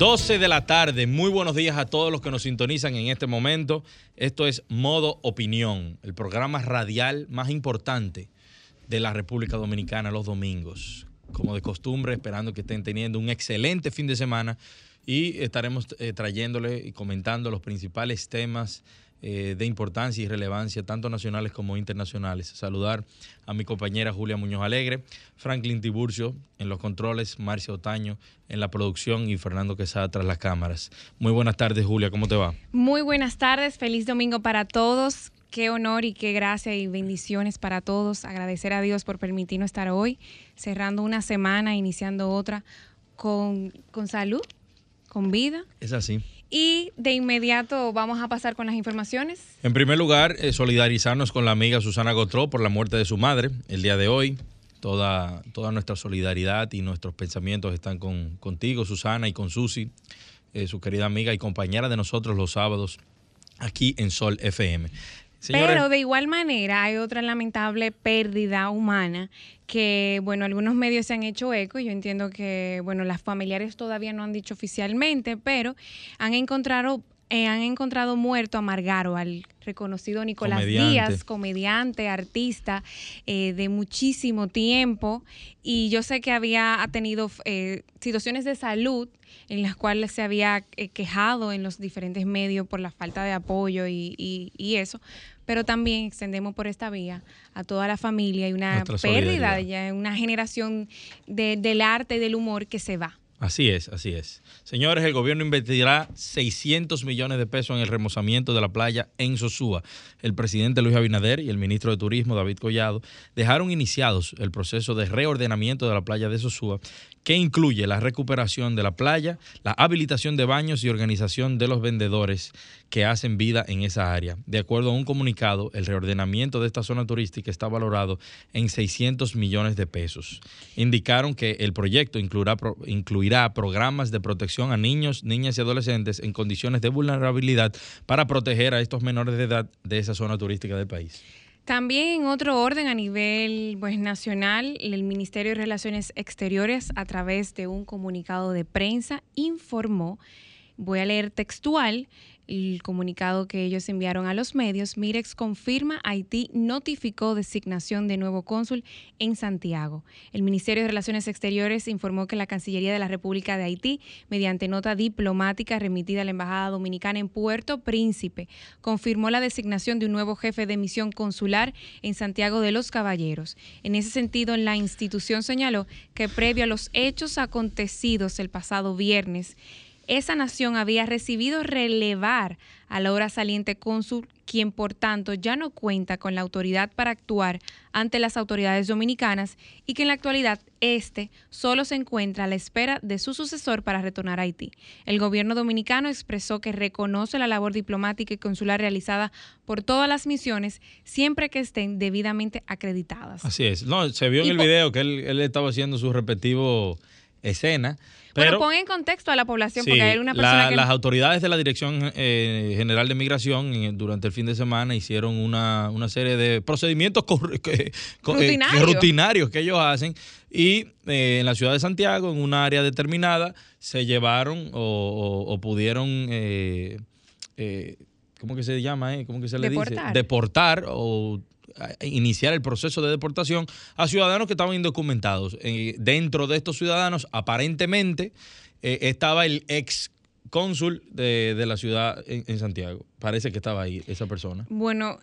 12 de la tarde, muy buenos días a todos los que nos sintonizan en este momento. Esto es Modo Opinión, el programa radial más importante de la República Dominicana los domingos. Como de costumbre, esperando que estén teniendo un excelente fin de semana y estaremos eh, trayéndole y comentando los principales temas eh, de importancia y relevancia, tanto nacionales como internacionales. Saludar a mi compañera Julia Muñoz Alegre, Franklin Tiburcio en los controles, Marcia Otaño en la producción y Fernando Quesada tras las cámaras. Muy buenas tardes, Julia, ¿cómo te va? Muy buenas tardes, feliz domingo para todos. Qué honor y qué gracia y bendiciones para todos. Agradecer a Dios por permitirnos estar hoy, cerrando una semana, iniciando otra con, con salud, con vida. Es así. Y de inmediato vamos a pasar con las informaciones. En primer lugar, eh, solidarizarnos con la amiga Susana Gotró por la muerte de su madre el día de hoy. Toda, toda nuestra solidaridad y nuestros pensamientos están con, contigo, Susana, y con Susi, eh, su querida amiga y compañera de nosotros los sábados aquí en Sol FM. Pero de igual manera hay otra lamentable pérdida humana que, bueno, algunos medios se han hecho eco. Yo entiendo que, bueno, las familiares todavía no han dicho oficialmente, pero han encontrado eh, han encontrado muerto a Margaro, al reconocido Nicolás Díaz, comediante, artista eh, de muchísimo tiempo. Y yo sé que había tenido eh, situaciones de salud en las cuales se había quejado en los diferentes medios por la falta de apoyo y, y eso pero también extendemos por esta vía a toda la familia y una pérdida, ya una generación del arte y del humor que se va. Así es, así es. Señores, el gobierno invertirá 600 millones de pesos en el remozamiento de la playa en Sosúa. El presidente Luis Abinader y el ministro de Turismo, David Collado, dejaron iniciados el proceso de reordenamiento de la playa de Sosúa, que incluye la recuperación de la playa, la habilitación de baños y organización de los vendedores que hacen vida en esa área. De acuerdo a un comunicado, el reordenamiento de esta zona turística está valorado en 600 millones de pesos. Indicaron que el proyecto incluirá, incluirá programas de protección a niños, niñas y adolescentes en condiciones de vulnerabilidad para proteger a estos menores de edad de esa zona turística del país. También en otro orden a nivel pues, nacional, el Ministerio de Relaciones Exteriores a través de un comunicado de prensa informó, voy a leer textual, el comunicado que ellos enviaron a los medios, Mirex confirma Haití notificó designación de nuevo cónsul en Santiago. El Ministerio de Relaciones Exteriores informó que la Cancillería de la República de Haití, mediante nota diplomática remitida a la Embajada Dominicana en Puerto Príncipe, confirmó la designación de un nuevo jefe de misión consular en Santiago de los Caballeros. En ese sentido, la institución señaló que previo a los hechos acontecidos el pasado viernes, esa nación había recibido relevar a la hora saliente cónsul, quien por tanto ya no cuenta con la autoridad para actuar ante las autoridades dominicanas y que en la actualidad este solo se encuentra a la espera de su sucesor para retornar a Haití. El gobierno dominicano expresó que reconoce la labor diplomática y consular realizada por todas las misiones siempre que estén debidamente acreditadas. Así es. No, se vio en el video que él, él estaba haciendo su respectivo escena pero, bueno, pon en contexto a la población, porque hay una persona que... Las autoridades de la Dirección eh, General de Migración eh, durante el fin de semana hicieron una, serie de procedimientos eh, rutinarios. que ellos hacen y en la ciudad de Santiago, en un área determinada, se llevaron o, pudieron... ¿Cómo que se llama? ¿Cómo que se le dice? Deportar o iniciar el proceso de deportación a ciudadanos que estaban indocumentados. Eh, dentro de estos ciudadanos, aparentemente, eh, estaba el ex cónsul de, la ciudad en, Santiago. Parece que estaba ahí esa persona. Bueno.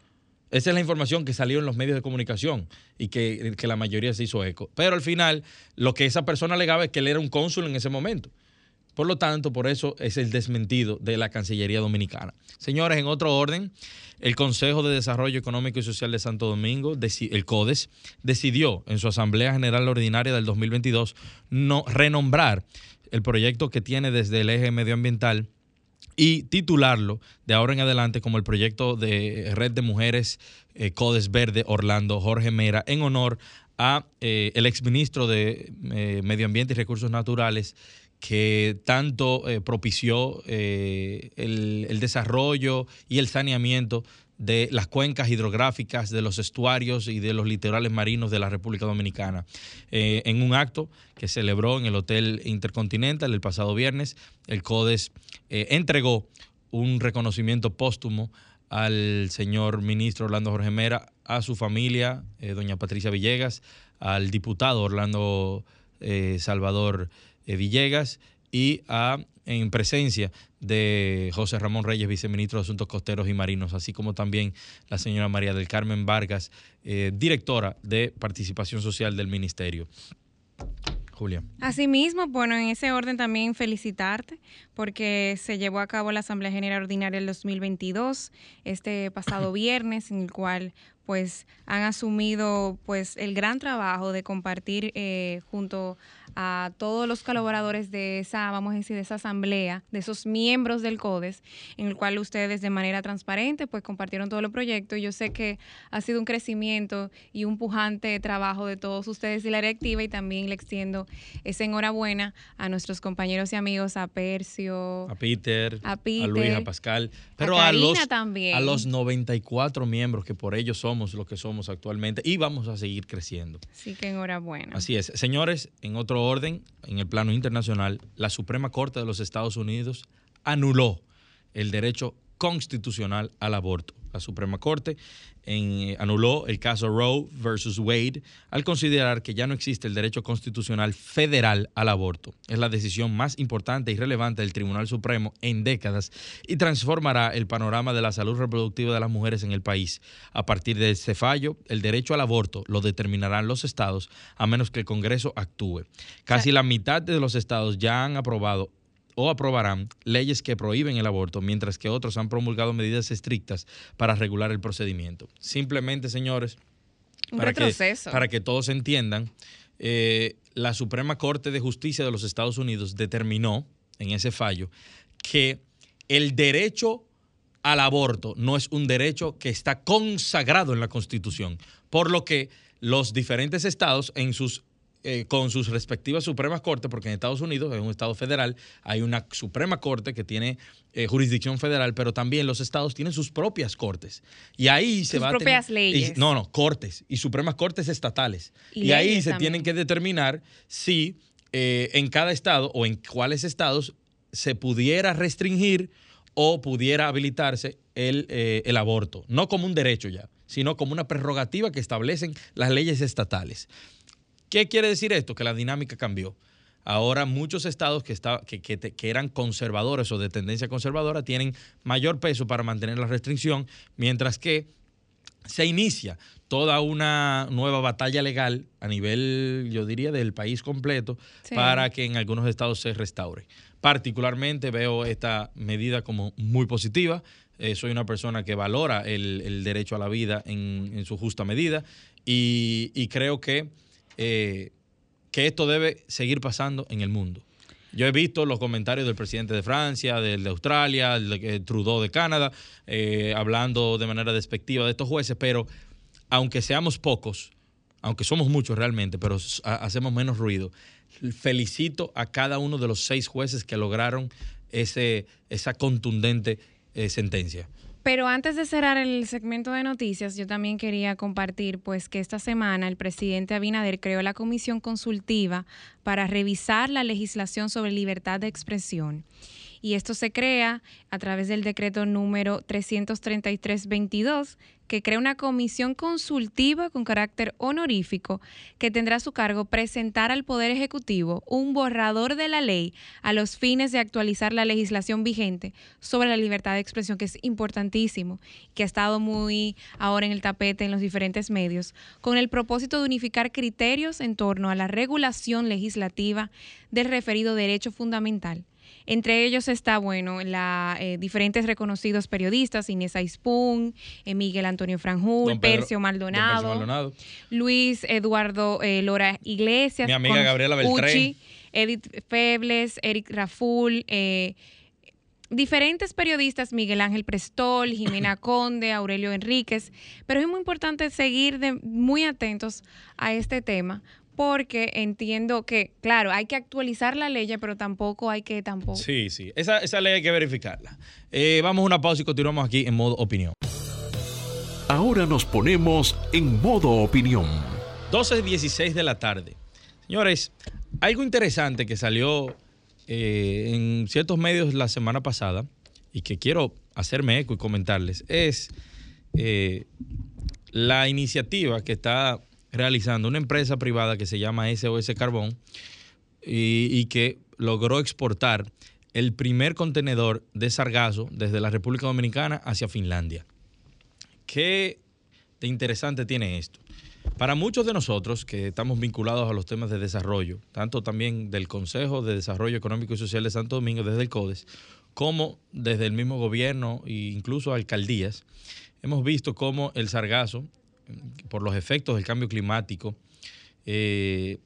Esa es la información que salió en los medios de comunicación y que, que la mayoría se hizo eco. Pero al final, lo que esa persona alegaba es que él era un cónsul en ese momento. Por lo tanto, por eso es el desmentido de la Cancillería Dominicana. Señores, en otro orden, el Consejo de Desarrollo Económico y Social de Santo Domingo, el CODES, decidió en su Asamblea General Ordinaria del 2022 no, renombrar el proyecto que tiene desde el eje medioambiental y titularlo de ahora en adelante como el proyecto de Red de Mujeres eh, Codes Verde Orlando Jorge Mera en honor a eh, el exministro de eh, Medio Ambiente y Recursos Naturales que tanto eh, propició el, el desarrollo y el saneamiento de las cuencas hidrográficas, de los estuarios y de los litorales marinos de la República Dominicana. En un acto que celebró en el Hotel Intercontinental el pasado viernes, el CODES entregó un reconocimiento póstumo al señor ministro Orlando Jorge Mera, a su familia, eh, doña Patricia Villegas, al diputado Orlando eh, Salvador eh, Villegas y a, en presencia de José Ramón Reyes, viceministro de Asuntos Costeros y Marinos, así como también la señora María del Carmen Vargas, directora de Participación Social del Ministerio. Julia. Asimismo, bueno, en ese orden también felicitarte porque se llevó a cabo la Asamblea General Ordinaria del 2022 este pasado viernes, en el cual pues han asumido pues el gran trabajo de compartir eh, junto a todos los colaboradores de esa, vamos a decir, de esa asamblea, de esos miembros del CODES, en el cual ustedes de manera transparente pues compartieron todos los proyectos. Y yo sé que ha sido un crecimiento y un pujante trabajo de todos ustedes y la directiva y también le extiendo esa enhorabuena a nuestros compañeros y amigos, a Percio, A Peter, A a, Peter, Luis, a Pascal, pero a a, los, también. a los 94 miembros que por ellos somos lo que somos actualmente y vamos a seguir creciendo. Así que enhorabuena. Así es. Señores, en otro orden, en el plano internacional, la Suprema Corte de los Estados Unidos anuló el derecho constitucional al aborto. La Suprema Corte en- anuló el caso Roe versus Wade al considerar que ya no existe el derecho constitucional federal al aborto. Es la decisión más importante y relevante del Tribunal Supremo en décadas y transformará el panorama de la salud reproductiva de las mujeres en el país. A partir de este fallo, el derecho al aborto lo determinarán los estados a menos que el Congreso actúe. Casi la mitad de los estados ya han aprobado o aprobarán leyes que prohíben el aborto, mientras que otros han promulgado medidas estrictas para regular el procedimiento. Simplemente, señores, Un para que, para que todos entiendan, eh, la Suprema Corte de Justicia de los Estados Unidos determinó en ese fallo que el derecho al aborto no es un derecho que está consagrado en la Constitución, por lo que los diferentes estados en sus eh, con sus respectivas Supremas Cortes, porque en Estados Unidos es un estado federal, hay una Suprema Corte que tiene eh, jurisdicción federal, pero también los estados tienen sus propias cortes. Y ahí se Sus va a propias tener- y- leyes. no, no, cortes y Supremas Cortes estatales. Y Y, ahí se también. tienen que determinar si eh, en cada estado o en cuáles estados se pudiera restringir o pudiera habilitarse el, eh, el aborto. No como un derecho ya, sino como una prerrogativa que establecen las leyes estatales. ¿Qué quiere decir esto? Que la dinámica cambió. Ahora muchos estados que, estaba- que, que te- que eran conservadores o de tendencia conservadora tienen mayor peso para mantener la restricción, mientras que se inicia toda una nueva batalla legal a nivel, yo diría, del país completo Sí. para que en algunos estados se restaure. Particularmente veo esta medida como muy positiva. Eh, soy una persona que valora el, el derecho a la vida en, en su justa medida y, y creo que, eh, que esto debe seguir pasando en el mundo. Yo he visto los comentarios del presidente de Francia, del de Australia, el de eh, Trudeau de Canadá, eh, hablando de manera despectiva de estos jueces, pero aunque seamos pocos, aunque somos muchos realmente, pero hacemos menos ruido, felicito a cada uno de los seis jueces que lograron ese, esa contundente sentencia. Pero antes de cerrar el segmento de noticias, yo también quería compartir pues que esta semana el presidente Abinader creó la comisión consultiva para revisar la legislación sobre libertad de expresión. Y esto se crea a través del decreto número 333-22, que crea una comisión consultiva con carácter honorífico que tendrá a su cargo presentar al Poder Ejecutivo un borrador de la ley a los fines de actualizar la legislación vigente sobre la libertad de expresión, que es importantísimo, que ha estado muy ahora en el tapete en los diferentes medios, con el propósito de unificar criterios en torno a la regulación legislativa del referido derecho fundamental. Entre ellos está, bueno, la, eh, diferentes reconocidos periodistas, Inés Aispun, eh, Miguel Antonio Franjul, Pedro- Percio don Maldonado, Percio Maldonado. Luis Eduardo eh, Lora Iglesias, Mi amiga con Gabriela Beltré. Uchi, Edith Febles, Eric Raful, diferentes periodistas, Miguel Ángel Prestol, Jimena Conde, Aurelio Enríquez, pero es muy importante seguir de, muy atentos a este tema porque entiendo que, claro, hay que actualizar la ley, pero tampoco hay que tampoco. Sí, sí, esa, esa ley hay que verificarla. Eh, vamos a una pausa y continuamos aquí en modo opinión. Ahora nos ponemos en modo opinión. 12.16 de la tarde. Señores, algo interesante que salió eh, en ciertos medios la semana pasada y que quiero hacerme eco y comentarles es eh, la iniciativa que está realizando una empresa privada que se llama SOS Carbón y, que logró exportar el primer contenedor de sargazo desde la República Dominicana hacia Finlandia. ¿Qué de interesante tiene esto? Para muchos de nosotros que estamos vinculados a los temas de desarrollo, tanto también del Consejo de Desarrollo Económico y Social de Santo Domingo, desde el CODES, como desde el mismo gobierno e incluso alcaldías, hemos visto cómo el sargazo, por los efectos del cambio climático, eh,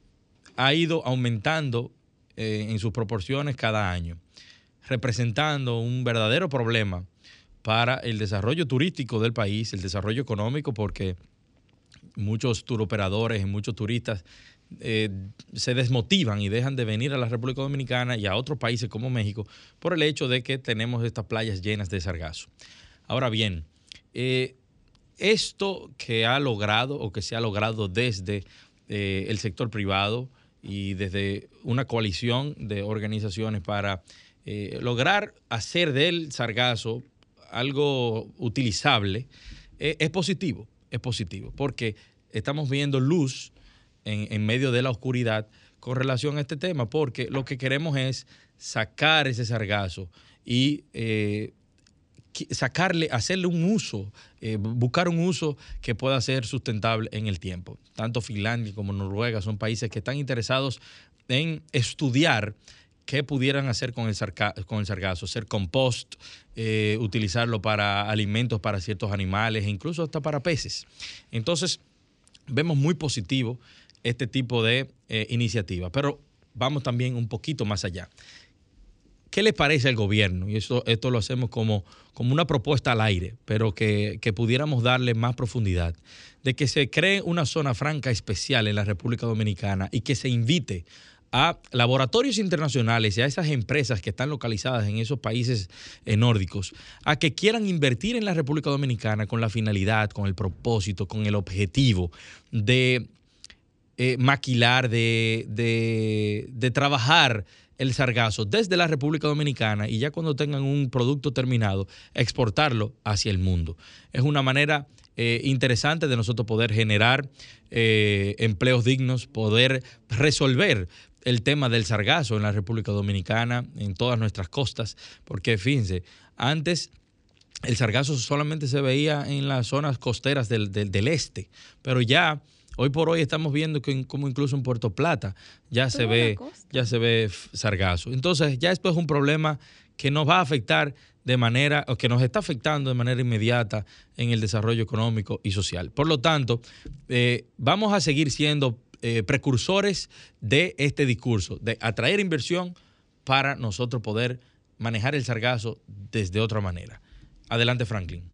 ha ido aumentando eh, en sus proporciones cada año, representando un verdadero problema para el desarrollo turístico del país, el desarrollo económico, porque muchos turoperadores y muchos turistas eh, se desmotivan y dejan de venir a la República Dominicana y a otros países como México por el hecho de que tenemos estas playas llenas de sargazo. Ahora bien, esto que ha logrado o que se ha logrado desde eh, el sector privado y desde una coalición de organizaciones para lograr hacer del sargazo algo utilizable, es positivo es positivo, porque estamos viendo luz en, medio de la oscuridad con relación a este tema, porque lo que queremos es sacar ese sargazo y eh, sacarle, hacerle un uso, eh, buscar un uso que pueda ser sustentable en el tiempo. Tanto Finlandia como Noruega son países que están interesados en estudiar qué pudieran hacer con el, con el sargazo, hacer compost, eh, utilizarlo para alimentos para ciertos animales, e incluso hasta para peces. Entonces, vemos muy positivo este tipo de eh, iniciativa, pero vamos también un poquito más allá. ¿Qué le parece al gobierno? Y esto, esto lo hacemos como, como una propuesta al aire, pero que, que, pudiéramos darle más profundidad, de que se cree una zona franca especial en la República Dominicana y que se invite a laboratorios internacionales y a esas empresas que están localizadas en esos países eh, nórdicos a que quieran invertir en la República Dominicana con la finalidad, con el propósito, con el objetivo de eh, maquilar, de, de trabajar el sargazo desde la República Dominicana y ya cuando tengan un producto terminado, exportarlo hacia el mundo. Es una manera eh, interesante de nosotros poder generar eh, empleos dignos, poder resolver el tema del sargazo en la República Dominicana, en todas nuestras costas, porque fíjense, antes el sargazo solamente se veía en las zonas costeras del, este, pero ya hoy por hoy estamos viendo que como incluso en Puerto Plata ya se ve ya se ve sargazo. Entonces, ya esto es un problema que nos va a afectar de manera, o que nos está afectando de manera inmediata en el desarrollo económico y social. Por lo tanto, eh, vamos a seguir siendo eh, precursores de este discurso, de atraer inversión para nosotros poder manejar el sargazo desde otra manera. Adelante, Franklin.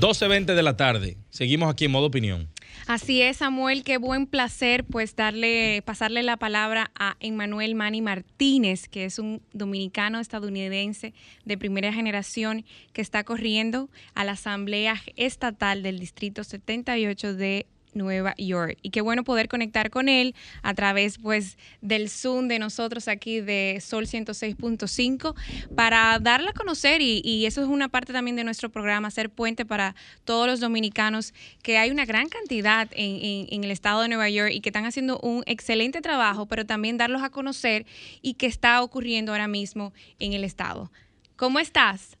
12.20 de la tarde. Seguimos aquí en modo opinión. Así es, Samuel, qué buen placer pues darle, pasarle la palabra a Emmanuel Mani Martínez, que es un dominicano estadounidense de primera generación que está corriendo a la Asamblea Estatal del Distrito 78 de Nueva York. Y qué bueno poder conectar con él a través pues del Zoom de nosotros aquí de Sol 106.5 para darle a conocer y, eso es una parte también de nuestro programa, hacer puente para todos los dominicanos, que hay una gran cantidad en, en el estado de Nueva York y que están haciendo un excelente trabajo, pero también darlos a conocer y qué está ocurriendo ahora mismo en el estado. ¿Cómo estás?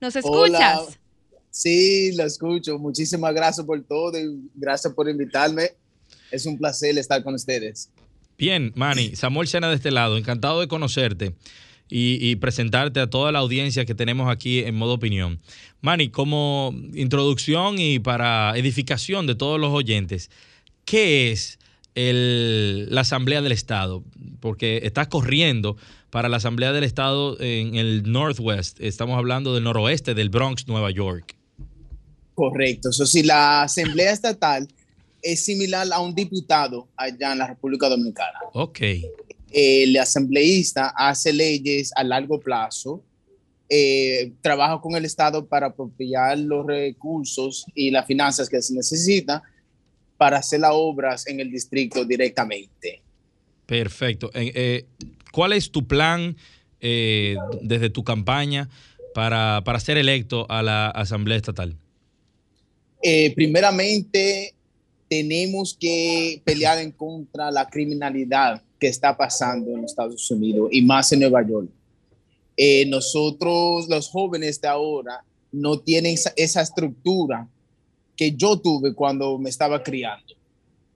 ¿Nos escuchas? Sí, lo escucho. Muchísimas gracias por todo y gracias por invitarme. Es un placer estar con ustedes. Bien, Manny, Samuel Sena de este lado, encantado de conocerte y, presentarte a toda la audiencia que tenemos aquí en modo opinión. Manny, como introducción y para edificación de todos los oyentes, ¿qué es la Asamblea del Estado? Porque estás corriendo para la Asamblea del Estado en el Northwest, estamos hablando del noroeste del Bronx, Nueva York. Correcto, eso sí, la Asamblea Estatal es similar a un diputado allá en la República Dominicana. Ok. El asambleísta hace leyes a largo plazo, eh, trabaja con el Estado para apropiar los recursos y las finanzas que se necesita para hacer las obras en el distrito directamente. Perfecto. Eh, eh, ¿Cuál es tu plan desde tu campaña para, para ser electo a la Asamblea Estatal? Primeramente, tenemos que pelear en contra la criminalidad que está pasando en Estados Unidos y más en Nueva York. Eh, nosotros, los jóvenes de ahora, no tienen esa, estructura que yo tuve cuando me estaba criando.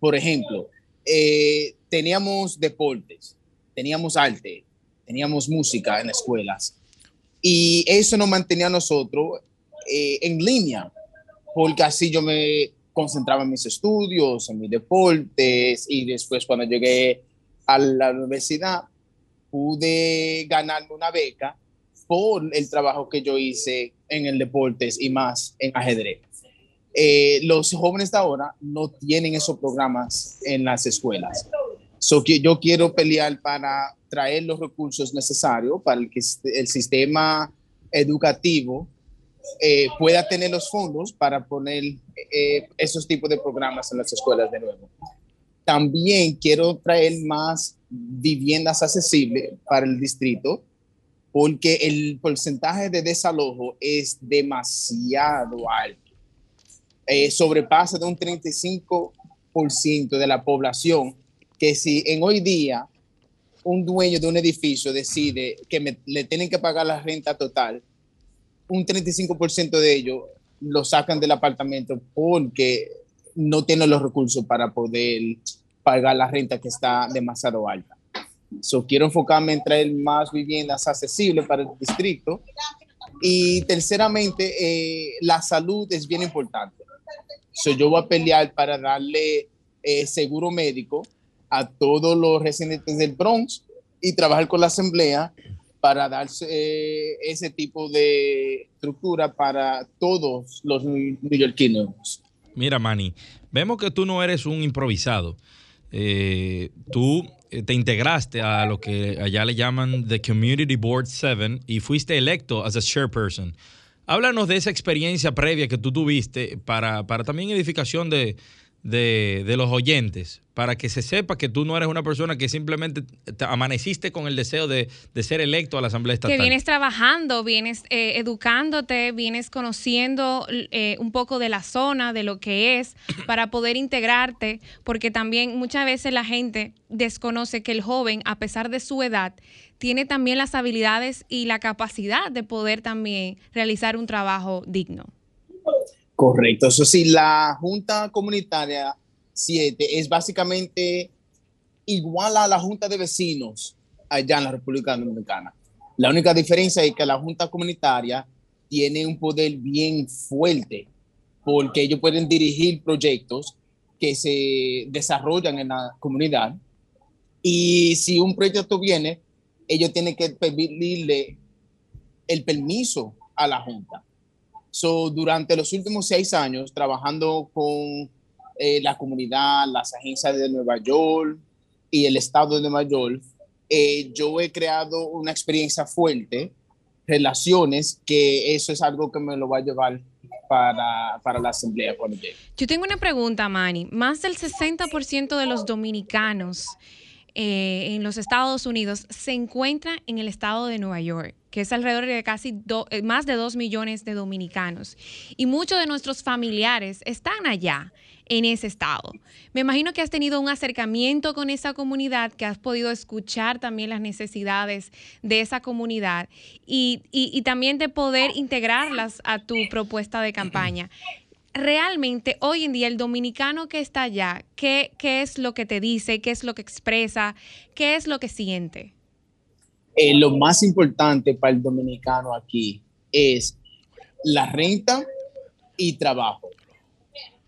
Por ejemplo, eh, teníamos deportes, teníamos arte, teníamos música en escuelas y eso nos mantenía a nosotros eh, en línea, porque así yo me concentraba en mis estudios, en mis deportes y después cuando llegué a la universidad pude ganarme una beca por el trabajo que yo hice en el deportes y más en ajedrez. Eh, los jóvenes de ahora no tienen esos programas en las escuelas. So, yo quiero pelear para traer los recursos necesarios para que el sistema educativo eh, pueda tener los fondos para poner eh, esos tipos de programas en las escuelas de nuevo. También quiero traer más viviendas accesibles para el distrito porque el porcentaje de desalojo es demasiado alto. Eh, sobrepasa de un 35% de la población que si en hoy día un dueño de un edificio decide que le tienen que pagar la renta total, un 35% de ellos lo sacan del apartamento porque no tienen los recursos para poder pagar la renta que está demasiado alta. So, quiero enfocarme en traer más viviendas accesibles para el distrito. Y terceramente, eh, la salud es bien importante. So, yo voy a pelear para darle eh, seguro médico a todos los residentes del Bronx y trabajar con la asamblea para darse eh, ese tipo de estructura para todos los neoyorquinos. Mira, Manny, vemos que tú no eres un improvisado. Eh, tú eh, te integraste a lo que allá le llaman The Community Board 7 y fuiste electo as a chairperson. Háblanos de esa experiencia previa que tú tuviste para, para también edificación de, de, los oyentes para que se sepa que tú no eres una persona que simplemente amaneciste con el deseo de, ser electo a la Asamblea Estatal. Que vienes trabajando, vienes eh, educándote, vienes conociendo eh, un poco de la zona, de lo que es, para poder integrarte, porque también muchas veces la gente desconoce que el joven, a pesar de su edad, tiene también las habilidades y la capacidad de poder también realizar un trabajo digno. Correcto, eso sí, la Junta Comunitaria 7 es básicamente igual a la Junta de Vecinos allá en la República Dominicana. La única diferencia es que la Junta Comunitaria tiene un poder bien fuerte porque ellos pueden dirigir proyectos que se desarrollan en la comunidad y si un proyecto viene, ellos tienen que pedirle el permiso a la Junta. So, durante los últimos seis años, trabajando con eh, la comunidad, las agencias de Nueva York y el estado de Nueva York, eh, yo he creado una experiencia fuerte, relaciones, que eso es algo que me lo va a llevar para, para la asamblea. Yo tengo una pregunta, Manny. Más del 60% de los dominicanos eh, en los Estados Unidos se encuentra en el estado de Nueva York, que es alrededor de casi eh, más de dos millones de dominicanos. Y muchos de nuestros familiares están allá en ese estado. Me imagino que has tenido un acercamiento con esa comunidad, que has podido escuchar también las necesidades de esa comunidad y, y también de poder integrarlas a tu propuesta de campaña. Realmente hoy en día el dominicano que está allá, ¿qué, ¿qué es lo que te dice? ¿Qué es lo que expresa? ¿Qué es lo que siente? Eh, lo más importante para el dominicano aquí es la renta y trabajo.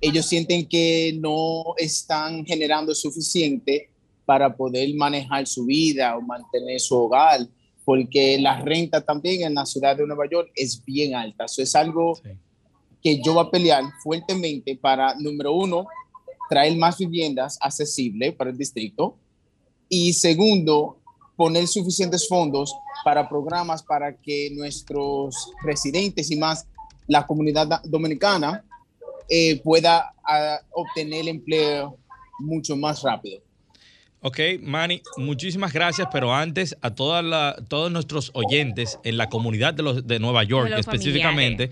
Ellos sienten que no están generando suficiente para poder manejar su vida o mantener su hogar, porque la renta también en la ciudad de Nueva York es bien alta. Eso es algo que yo voy a pelear fuertemente para, número uno, traer más viviendas accesibles para el distrito y segundo, poner suficientes fondos para programas para que nuestros residentes y más la comunidad dominicana eh, pueda ah, obtener empleo mucho más rápido. Ok, Manny, muchísimas gracias, pero antes a toda todos nuestros oyentes en la comunidad de, los, de Nueva York específicamente,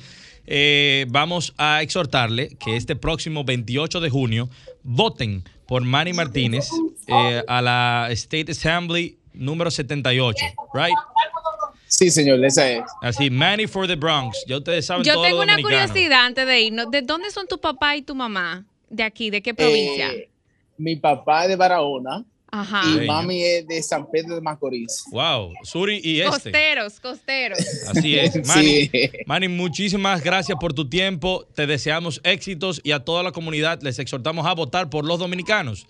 eh, vamos a exhortarle que este próximo 28 de junio voten por Manny Martínez eh, a la State Assembly número 78, ¿right? Sí, señor, esa es. Así, Manny for the Bronx. Ya ustedes saben Yo tengo una curiosidad antes de irnos. ¿De dónde son tu papá y tu mamá? ¿De aquí? ¿De qué provincia? Eh, mi papá es de Barahona. Ajá. Y mami es de San Pedro de Macorís. Wow, Suri y este. Costeros, costeros. Así es. Manny, Manny, muchísimas gracias por tu tiempo. Te deseamos éxitos y a toda la comunidad les exhortamos a votar por los dominicanos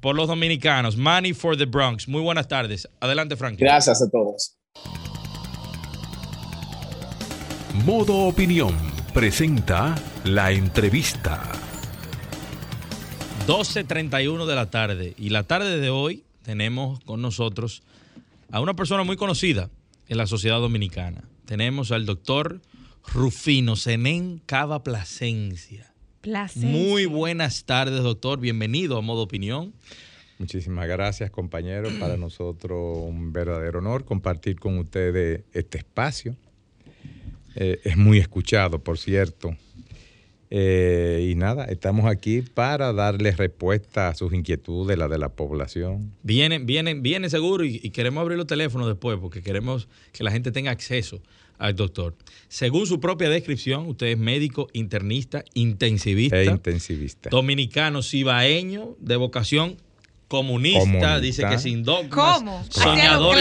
por los dominicanos. Money for the Bronx. Muy buenas tardes. Adelante, Frank. Gracias a todos. Modo Opinión presenta la entrevista. 12.31 de la tarde. Y la tarde de hoy tenemos con nosotros a una persona muy conocida en la sociedad dominicana. Tenemos al doctor Rufino Senén Cava Plasencia. Muy buenas tardes, doctor. Bienvenido a Modo Opinión. Muchísimas gracias, compañero. Para nosotros un verdadero honor compartir con ustedes este espacio. Eh, es muy escuchado, por cierto. Eh, y nada, estamos aquí para darles respuesta a sus inquietudes, la de la población. Vienen, vienen, viene seguro y, y, queremos abrir los teléfonos después porque queremos que la gente tenga acceso al doctor. Según su propia descripción, usted es médico, internista, intensivista. E intensivista. Dominicano, cibaeño, de vocación comunista, dice que sin dogmas. ¿Cómo? Soñador.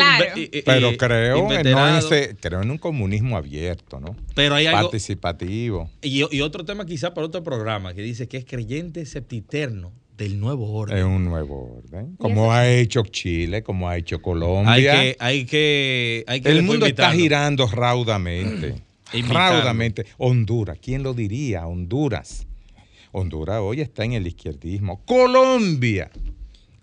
Pero creo en, creo en un comunismo abierto, ¿no? Pero hay algo, Participativo. Y, y otro tema quizá para otro programa, que dice que es creyente septiterno del nuevo orden. Es un nuevo orden. Como ha hecho Chile, como ha hecho Colombia. Hay que, hay que, hay que El mundo está girando raudamente. raudamente. Honduras, ¿quién lo diría? Honduras. Honduras hoy está en el izquierdismo. Colombia,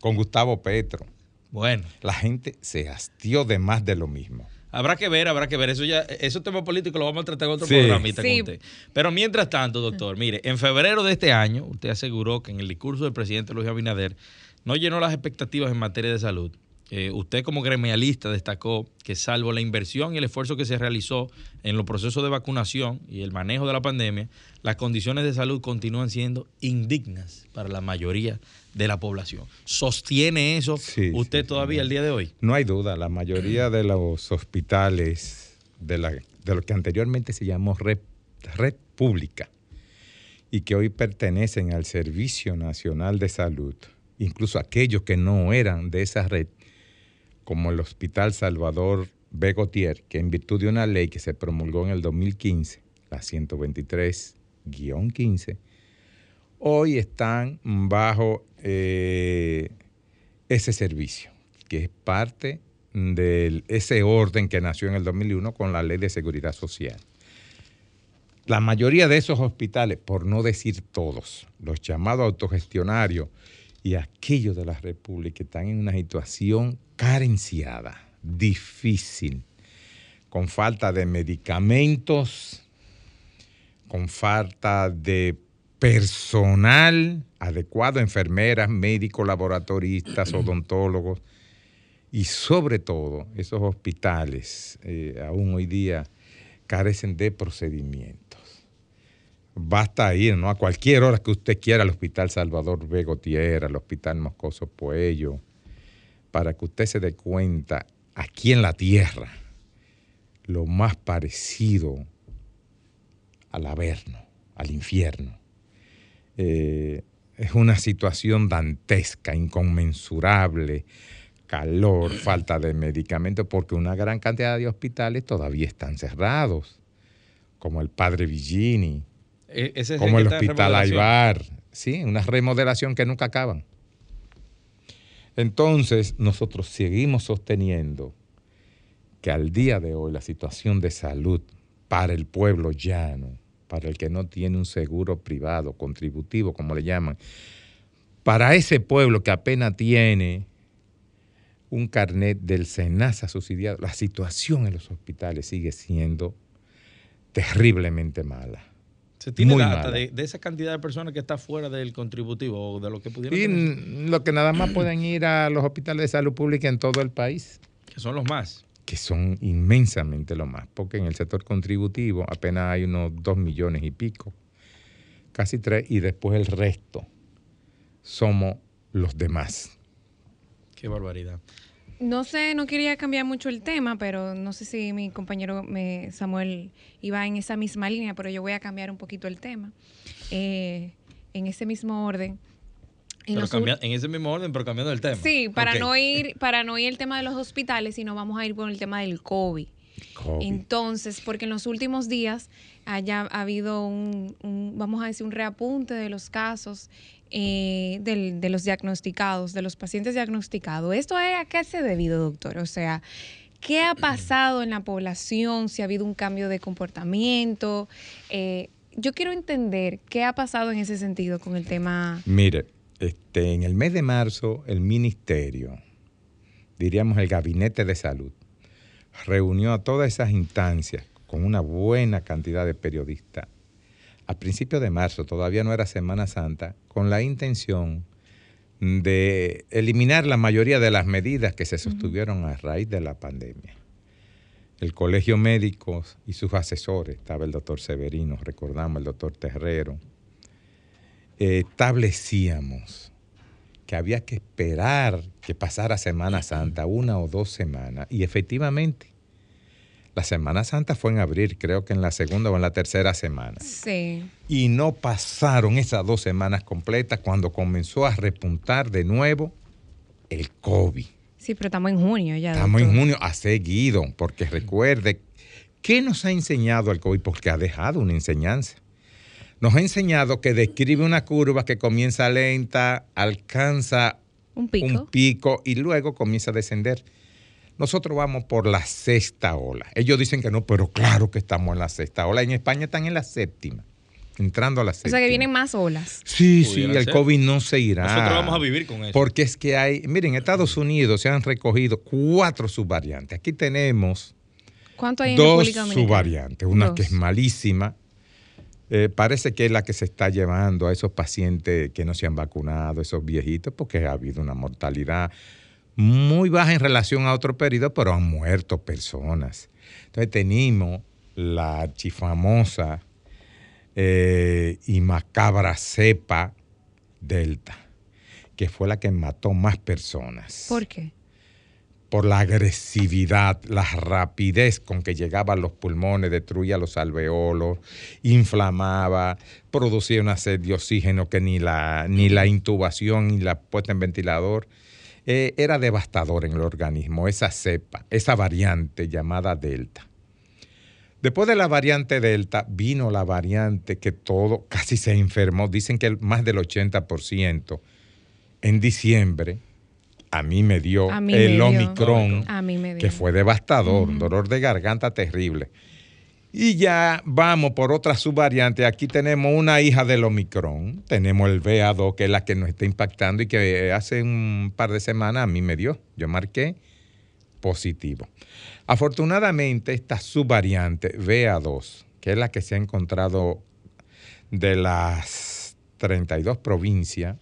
con Gustavo Petro. Bueno. La gente se hastió de más de lo mismo. Habrá que ver, habrá que ver. Eso ya, esos temas políticos lo vamos a tratar en otro programita con usted. Pero mientras tanto, doctor, mire, en febrero de este año, usted aseguró que en el discurso del presidente Luis Abinader no llenó las expectativas en materia de salud. Eh, usted como gremialista destacó que salvo la inversión y el esfuerzo que se realizó en los procesos de vacunación y el manejo de la pandemia, las condiciones de salud continúan siendo indignas para la mayoría de la población. ¿Sostiene eso usted todavía el día de hoy? No hay duda, la mayoría de los hospitales de, la, de lo que anteriormente se llamó red, red pública y que hoy pertenecen al Servicio Nacional de Salud, incluso aquellos que no eran de esa red, como el Hospital Salvador Begotier, que en virtud de una ley que se promulgó en el 2015, la 123-15, hoy están bajo eh, ese servicio, que es parte de ese orden que nació en el 2001 con la ley de seguridad social. La mayoría de esos hospitales, por no decir todos, los llamados autogestionarios, y aquellos de la República están en una situación carenciada, difícil, con falta de medicamentos, con falta de personal adecuado, enfermeras, médicos, laboratoristas, odontólogos, y sobre todo esos hospitales, eh, aún hoy día, carecen de procedimientos. Basta ir ¿no? a cualquier hora que usted quiera al Hospital Salvador Begotier, al Hospital Moscoso Puello, para que usted se dé cuenta aquí en la tierra lo más parecido al averno, al infierno, eh, es una situación dantesca, inconmensurable, calor, falta de medicamentos, porque una gran cantidad de hospitales todavía están cerrados, como el Padre Villini, E- ese es como el Hospital. Aibar, sí, una remodelación que nunca acaban. Entonces, nosotros seguimos sosteniendo que al día de hoy la situación de salud para el pueblo llano, para el que no tiene un seguro privado, contributivo, como le llaman, para ese pueblo que apenas tiene un carnet del SENASA subsidiado, la situación en los hospitales sigue siendo terriblemente mala. Se tiene Muy data mala. de, de esa cantidad de personas que está fuera del contributivo o de lo que pudieron Y tener, lo que nada más pueden ir a los hospitales de salud pública en todo el país, que son los más. Que son inmensamente lo más, porque en el sector contributivo apenas hay unos dos millones y pico, casi tres, y después el resto somos los demás. Qué barbaridad. No sé, no quería cambiar mucho el tema, pero no sé si mi compañero me, Samuel iba en esa misma línea, pero yo voy a cambiar un poquito el tema. Eh, en ese mismo orden. En Pero los cambia- en ese mismo orden, pero cambiando el tema. Sí, para no ir, para no ir el tema de los hospitales, sino vamos a ir por el tema del COVID. COVID. Entonces, porque en los últimos días haya habido un, un, vamos a decir, un reapunte de los casos eh, del- de los diagnosticados, de los pacientes diagnosticados. ¿Esto es a qué se ha debido, doctor? O sea, ¿qué ha pasado en la población? Si ha habido un cambio de comportamiento. Eh, yo quiero entender qué ha pasado en ese sentido con el tema. Mire, este, en el mes de marzo el ministerio, diríamos el gabinete de salud, reunió a todas esas instancias con una buena cantidad de periodistas. A principios de marzo, todavía no era Semana Santa, con la intención de eliminar la mayoría de las medidas que se sostuvieron a raíz de la pandemia. El colegio médico y sus asesores, estaba el doctor Severino, recordamos el doctor Terrero, establecíamos que había que esperar que pasara Semana Santa, una o dos semanas, y efectivamente, la Semana Santa fue en abril, creo que en la segunda o en la tercera semana. Sí. Y no pasaron esas dos semanas completas cuando comenzó a repuntar de nuevo el COVID. Sí, pero estamos en junio ya. Estamos en junio, ha seguido, porque recuerde, ¿qué nos ha enseñado el COVID? Porque ha dejado una enseñanza. Nos ha enseñado que describe una curva que comienza lenta, alcanza Un pico. un pico y luego comienza a descender. Nosotros vamos por la sexta ola. Ellos dicen que no, pero claro que estamos en la sexta ola. En España están en la séptima, entrando a la o séptima. sea que vienen más olas. Sí, sí, el ser. COVID no se irá. Nosotros vamos a vivir con eso. Porque es que hay, miren, en Estados Unidos se han recogido cuatro subvariantes. Aquí tenemos ¿Cuánto hay en dos subvariantes. Una que es malísima. Eh, parece que es la que se está llevando a esos pacientes que no se han vacunado, esos viejitos, porque ha habido una mortalidad muy baja en relación a otro periodo, pero han muerto personas. Entonces tenemos la archifamosa eh, y macabra cepa Delta, que fue la que mató más personas ¿Por qué? Por la agresividad, la rapidez con que llegaba a los pulmones, destruía los alveolos, inflamaba, producía una sed de oxígeno que ni la, ni la intubación ni la puesta en ventilador. eh, era devastador en el organismo, esa cepa, esa variante llamada Delta. Después de la variante Delta vino la variante que todo casi se enfermó, dicen que más del 80% en diciembre. A mí me dio mí el. Omicron, me dio. que fue devastador, Ujú. dolor de garganta terrible. Y ya vamos por otra subvariante. Aquí tenemos una hija del Omicron. Tenemos el BA2, que es la que nos está impactando y que hace un par de semanas a mí me dio. Yo marqué positivo. Afortunadamente, esta subvariante BA2, que es la que se ha encontrado de las 32 provincias,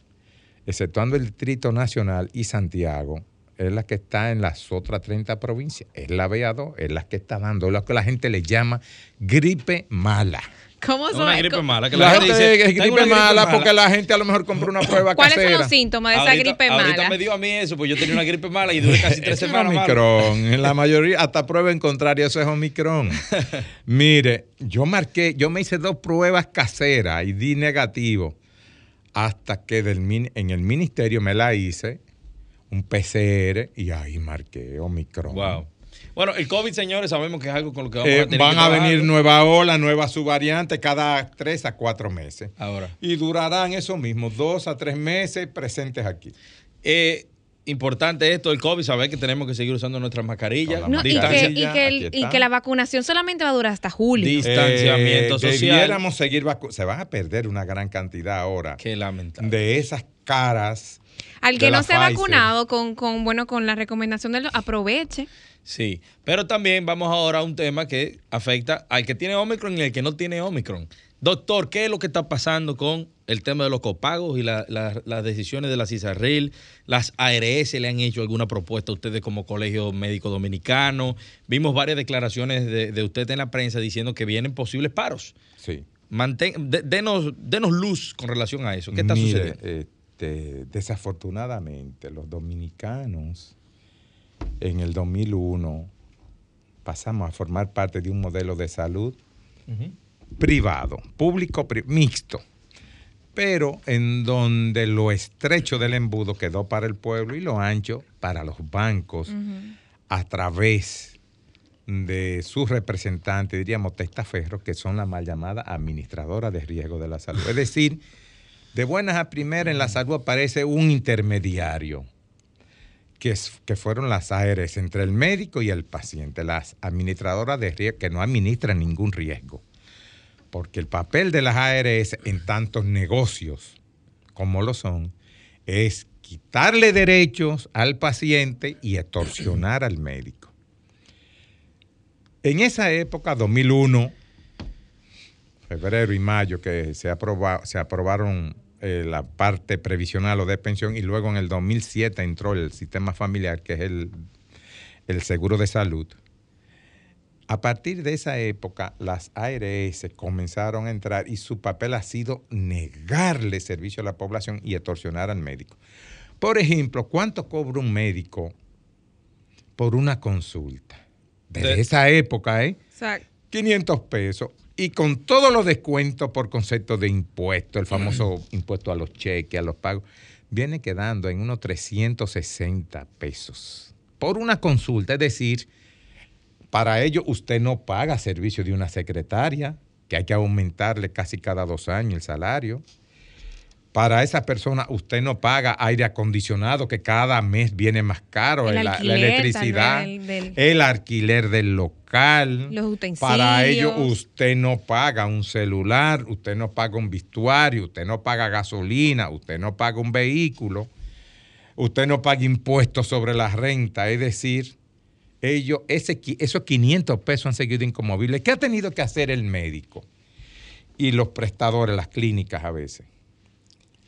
exceptuando el Distrito Nacional y Santiago, es la que está en las otras 30 provincias. Es la BA2, es la que está dando lo que la gente le llama gripe mala. ¿Cómo Es son? una gripe mala. Que La, la, gente dice, es "Tengo gripe una mala porque la gente a lo mejor compró una prueba ¿Cuáles son los síntomas de esa Ahorita- gripe ahorita mala? me dio a mí eso, pues yo tenía una gripe mala y duré casi tres Eso es semanas. mala. Omicron. En la mayoría, hasta prueba en contrario, eso es Omicron. Mire, yo marqué, yo me hice dos pruebas caseras y di negativo. Hasta que del, en el ministerio me la hice un PCR y ahí marqué Omicron. Wow. Bueno, el COVID, señores, sabemos que es algo con lo que vamos Eh, a tener van que a venir nueva ola, nueva subvariante cada tres a cuatro meses. Ahora. Y durarán eso mismo, dos a tres meses presentes aquí. Eh, importante esto del COVID, saber que tenemos que seguir usando nuestras mascarillas. No, y, que, y, que el- y que la vacunación solamente va a durar hasta julio. Dis- Distanciamiento social. Eh, Debiéramos seguir vacu- Se van a perder una gran cantidad ahora Qué lamentable. de esas caras. Al que de no se ha vacunado con, con, bueno, con la recomendación del aproveche. Sí, pero también vamos ahora a un tema que afecta al que tiene Omicron y al que no tiene Omicron. Doctor, ¿qué es lo que está pasando con el tema de los copagos y la- la- las decisiones de la CISARRIL? ¿Las ARS le han hecho alguna propuesta a ustedes como Colegio Médico Dominicano? Vimos varias declaraciones de, de usted en la prensa diciendo que vienen posibles paros. Sí. Mantén, de- denos, denos luz con relación a eso. ¿Qué está Mire, sucediendo? este, desafortunadamente, los dominicanos en el 2001 pasamos a formar parte de un modelo de salud privado, público, pri- mixto, pero en donde lo estrecho del embudo quedó para el pueblo y lo ancho para los bancos a través de sus representantes, diríamos testaferros, que son la mal llamada administradora de riesgo de la salud. Es decir, de buenas a primeras en la salud aparece un intermediario, que, es- que fueron las ARS entre el médico y el paciente, las administradoras de riesgo que no administran ningún riesgo. Porque el papel de las ARS en tantos negocios como lo son es quitarle derechos al paciente y extorsionar al médico. En esa época, 2001, febrero y mayo, que se, aproba- se aprobaron eh, la parte previsional o de pensión, y luego en el 2007 entró el sistema familiar, que es el, el seguro de salud. A partir de esa época, las ARS comenzaron a entrar y su papel ha sido negarle servicio a la población y extorsionar al médico. Por ejemplo, ¿cuánto cobra un médico por una consulta? Desde De- esa época, ¿eh? O sea, 500 pesos. Y con todos los descuentos por concepto de impuesto, el famoso impuesto a los cheques, a los pagos, viene quedando en unos 360 pesos por una consulta. Es decir, para ello usted no paga servicio de una secretaria, que hay que aumentarle casi cada dos años el salario. Para esa persona usted no paga aire acondicionado, que cada mes viene más caro, El la- la, electricidad, del- el alquiler del local. Los utensilios. Para ello usted no paga un celular, usted no paga un vestuario, usted no paga gasolina, usted no paga un vehículo, usted no paga impuestos sobre la renta, es decir, ellos, ese, esos 500 pesos han seguido inconmovibles. ¿Qué ha tenido que hacer el médico y los prestadores, las clínicas a veces?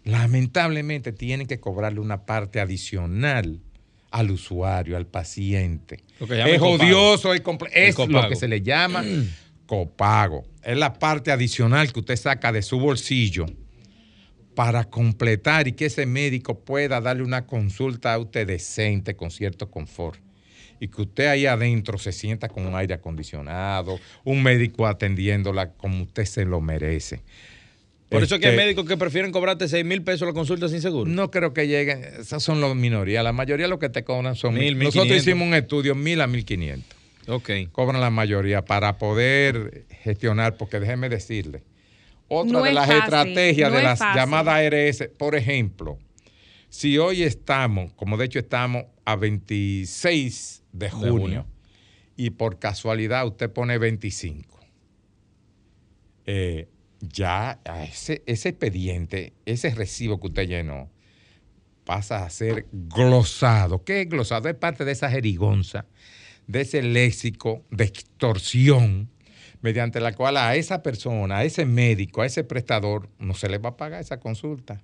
Lamentablemente tienen que cobrarle una parte adicional al usuario, al paciente. Es odioso, es, El es lo que se le llama copago. Es la parte adicional que usted saca de su bolsillo para completar y que ese médico pueda darle una consulta a usted decente, con cierto confort. Y que usted ahí adentro se sienta con un aire acondicionado, un médico atendiéndola como usted se lo merece. Por eso es que hay Este, médicos que prefieren cobrarte 6 mil pesos la consulta sin seguro. No creo que lleguen, esas son las minorías. La mayoría lo que te cobran son Mil, mil. Nosotros 1500. hicimos un estudio, mil a mil quinientos. Ok. Cobran la mayoría para poder gestionar, porque déjeme decirle, otra No de es las fácil, estrategias no de es las fácil. llamadas ARS, por ejemplo, si hoy estamos, como de hecho estamos a 26 de junio, junio. y por casualidad usted pone 25, eh, ya ese, ese expediente, ese recibo que usted llenó, pasa a ser glosado. ¿Qué es glosado? Es parte de esa jerigonza, de ese léxico de extorsión, mediante la cual a esa persona, a ese médico, a ese prestador, no se le va a pagar esa consulta.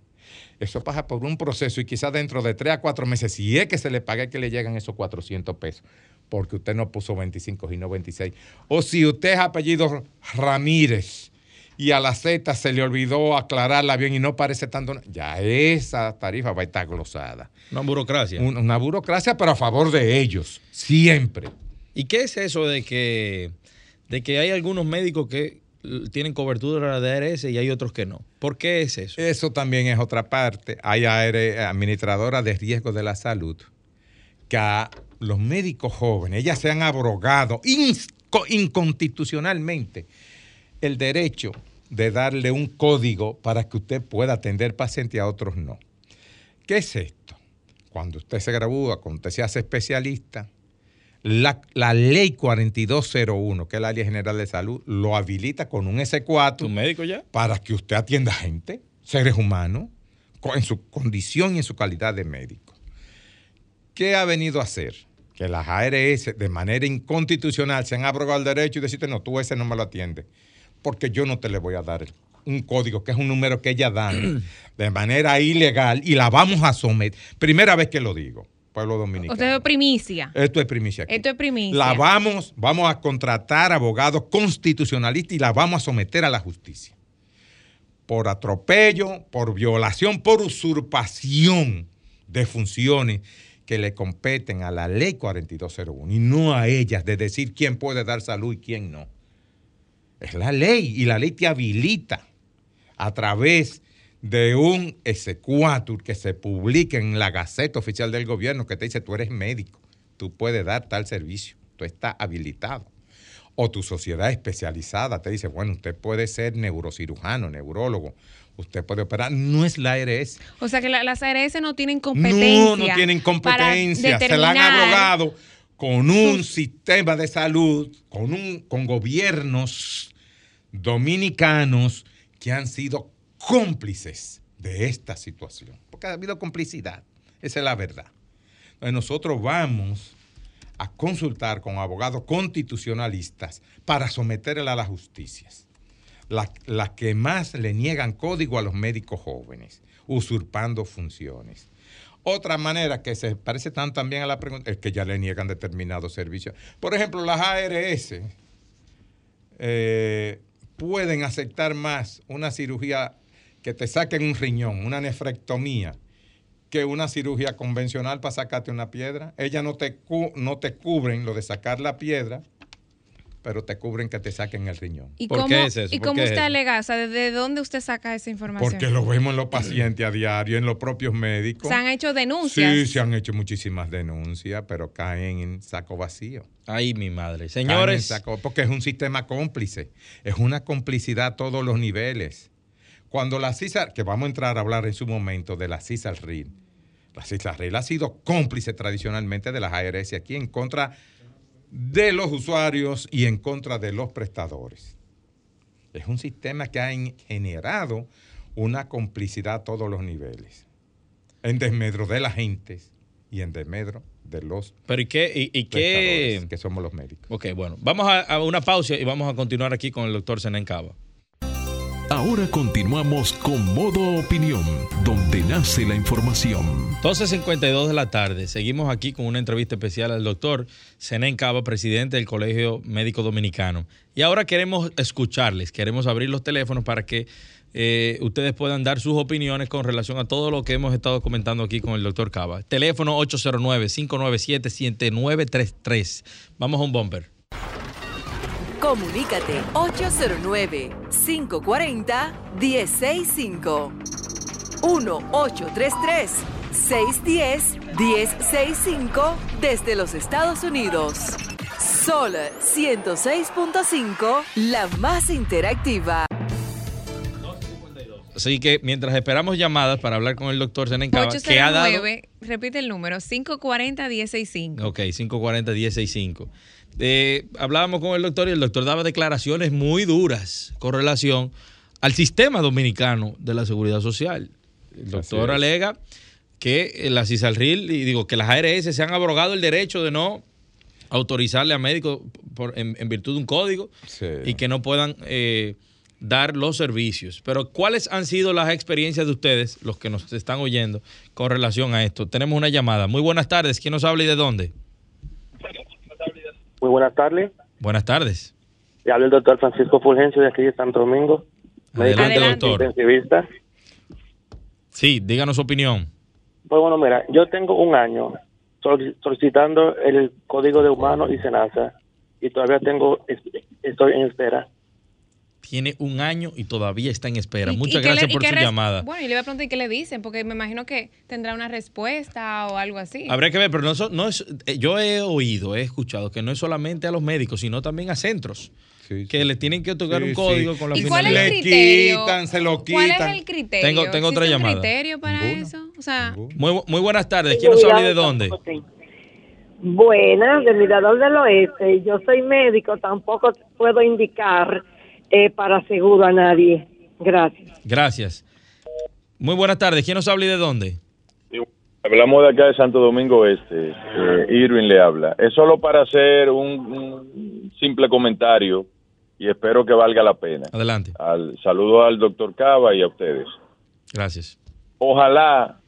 Eso pasa por un proceso y quizás dentro de tres a cuatro meses, si es que se le paga, es que le llegan esos 400 pesos, porque usted no puso 25 y no 26. O si usted es apellido Ramírez y a la Z se le olvidó aclararla bien y no parece tanto, ya esa tarifa va a estar glosada. Una burocracia. Un- Una burocracia, pero a favor de ellos, siempre. ¿Y qué es eso de que, de que hay algunos médicos que tienen cobertura de ARS y hay otros que no. ¿Por qué es eso? Eso también es otra parte. Hay administradoras de riesgo de la salud que a los médicos jóvenes, ellas se han abrogado inconstitucionalmente el derecho de darle un código para que usted pueda atender paciente y a otros no. ¿Qué es esto? Cuando usted se gradúa, cuando usted se hace especialista, la, ley 4201, que es la Ley General de Salud, lo habilita con un S4. ¿Un médico ya? Para que usted atienda gente, seres humanos, en su condición y en su calidad de médico. ¿Qué ha venido a hacer? Que las ARS, de manera inconstitucional, se han abrogado el derecho y decirte, no, tú ese no me lo atiendes, porque yo no te le voy a dar un código, que es un número que ellas dan de manera ilegal y la vamos a someter. Primera vez que lo digo pueblo dominicano. Esto es primicia. Esto es primicia. Esto es primicia. La vamos, vamos a contratar abogados constitucionalistas y la vamos a someter a la justicia. Por atropello, por violación, por usurpación de funciones que le competen a la ley 4201 y no a ellas de decir quién puede dar salud y quién no. Es la ley y la ley te habilita a través de un exequatur que se publique en la Gaceta Oficial del Gobierno que te dice tú eres médico, tú puedes dar tal servicio, tú estás habilitado. O tu sociedad especializada te dice, bueno, usted puede ser neurocirujano, neurólogo, usted puede operar. No es la ARS. O sea que las ARS no tienen competencia. No, no tienen competencia. Se la han abrogado con un sistema de salud, con, un, con gobiernos dominicanos que han sido cómplices de esta situación, porque ha habido complicidad, esa es la verdad. Entonces nosotros vamos a consultar con abogados constitucionalistas para someterla a las justicias, las que más le niegan código a los médicos jóvenes, usurpando funciones. Otra manera que se parece tan también a la pregunta es que ya le niegan determinados servicios. Por ejemplo, las ARS eh, pueden aceptar más una cirugía que te saquen un riñón, una nefrectomía, que una cirugía convencional para sacarte una piedra. Ellas no te, no te cubren lo de sacar la piedra, pero te cubren que te saquen el riñón. ¿Y ¿Por cómo, qué es eso? ¿Y cómo usted alega? O sea, ¿de dónde usted saca esa información? Porque lo vemos en los pacientes a diario, en los propios médicos. ¿Se han hecho denuncias? Sí, se han hecho muchísimas denuncias, pero caen en saco vacío. Ay, mi madre. Señores. porque es un sistema cómplice. Es una complicidad a todos los niveles. Cuando la CISA, que vamos a entrar a hablar en su momento de la CISA-RIL, la CISA-RIL ha sido cómplice tradicionalmente de las ARS aquí en contra de los usuarios y en contra de los prestadores. Es un sistema que ha generado una complicidad a todos los niveles, en desmedro de la gente y en desmedro de los Pero ¿y qué, y, qué? que somos los médicos. Ok, bueno, vamos a, una pausa y vamos a continuar aquí con el doctor Senen Cava. Ahora continuamos con Modo Opinión, donde nace la información. 12.52 de la tarde. Seguimos aquí con una entrevista especial al doctor Zenén Cava, presidente del Colegio Médico Dominicano. Y ahora queremos escucharles, queremos abrir los teléfonos para que eh, ustedes puedan dar sus opiniones con relación a todo lo que hemos estado comentando aquí con el doctor Cava. Teléfono 809-597-7933. Vamos a un bumper. Comunícate 809-540-1065. 1-833-610-1065 desde los Estados Unidos. Sol 106.5, la más interactiva. Así que mientras esperamos llamadas para hablar con el doctor Senencaba, que ha dado... repite el número, 540-1065. Ok, 540-1065. Eh, hablábamos con el doctor y el doctor daba declaraciones muy duras con relación al sistema dominicano de la seguridad social. El doctor alega que la CISALRIL, y digo, que las ARS se han abrogado el derecho de no autorizarle a médicos en, virtud de un código y que no puedan eh, dar los servicios. Pero ¿cuáles han sido las experiencias de ustedes, los que nos están oyendo, con relación a esto? Tenemos una llamada. Muy buenas tardes. ¿Quién nos habla y de dónde? Muy buenas tardes. Buenas tardes. Le habla el doctor Francisco Fulgencio de aquí de Santo Domingo. Adelante, doctor. Sí, díganos su opinión. Pues bueno, mira, yo tengo un año solicitando el código de humano y SENASA y todavía tengo, estoy en espera. Tiene un año y todavía está en espera. ¿Y- Muchas y gracias le- por su llamada. Bueno, y le voy a preguntar ¿y qué le dicen, porque me imagino que tendrá una respuesta o algo así. Habría que ver, pero no, no es, eh, yo he oído, he escuchado que no es solamente a los médicos, sino también a centros, Sí, que le tienen que otorgar Sí, un sí. código con la ¿Y cuál es el. Le criterio? quitan, se lo ¿Cuál es quitan. el criterio? Tengo- tengo otra ¿Existe un llamada. criterio para Ninguno. eso? O sea. Muy, muy buenas tardes. ¿Quién nos habla de dónde? Buenas, de Mirador del Oeste. Yo soy médico, tampoco puedo indicar eh, para seguro a nadie. Gracias. Gracias. Muy buenas tardes. ¿Quién nos habla y de dónde? Hablamos de acá de Santo Domingo Este. Eh, Irving le habla. Es solo para hacer un, un simple comentario y espero que valga la pena. Adelante. Al, saludo al doctor Cava y a ustedes. Gracias. Ojalá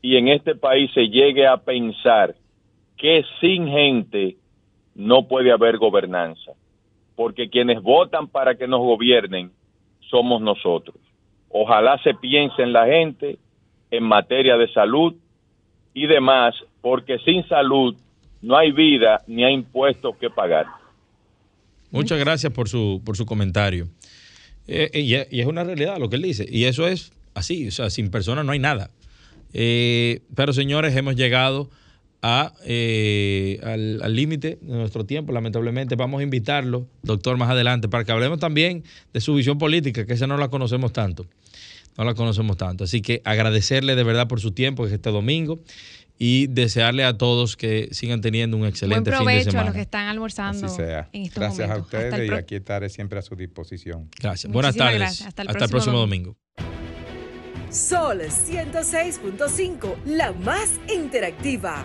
y en este país se llegue a pensar que sin gente no puede haber gobernanza, porque quienes votan para que nos gobiernen somos nosotros. Ojalá se piense en la gente en materia de salud y demás, porque sin salud no hay vida ni hay impuestos que pagar. Muchas gracias por su, por su comentario. Eh, y, es- y es una realidad lo que él dice. Y eso es así. O sea, sin personas no hay nada. Eh, pero señores, hemos llegado a, eh, al al límite de nuestro tiempo, lamentablemente. Vamos a invitarlo, doctor, más adelante, para que hablemos también de su visión política, que esa no la conocemos tanto. No la conocemos tanto. Así que agradecerle de verdad por su tiempo que es este domingo y desearle a todos que sigan teniendo un buen excelente fin de provecho a semana. los que están almorzando Así sea. en estos Gracias a momentos. Ustedes y aquí estaré siempre a su disposición. Gracias. Buenas tardes. gracias. Hasta el próximo, próximo domingo. Sol 106.5, la más interactiva.